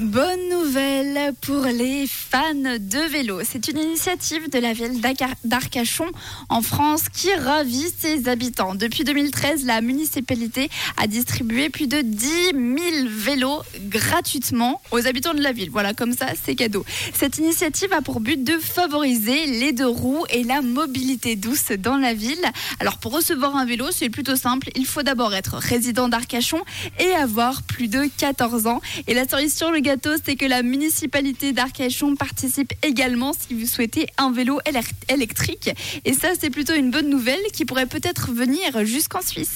Bonne nouvelle pour les fans de vélo. C'est une initiative de la ville d'Arcachon en France qui ravit ses habitants. Depuis 2013, la municipalité a distribué plus de 10 000 vélos gratuitement aux habitants de la ville. Voilà, comme ça, c'est cadeau. Cette initiative a pour but de favoriser les deux roues et la mobilité douce dans la ville. Alors, pour recevoir un vélo, c'est plutôt simple. Il faut d'abord être résident d'Arcachon et avoir plus de 14 ans. Et la cerise sur le gâteau, c'est que la municipalité d'Arcachon participe également si vous souhaitez un vélo électrique. Et ça, c'est plutôt une bonne nouvelle qui pourrait peut-être venir jusqu'en Suisse.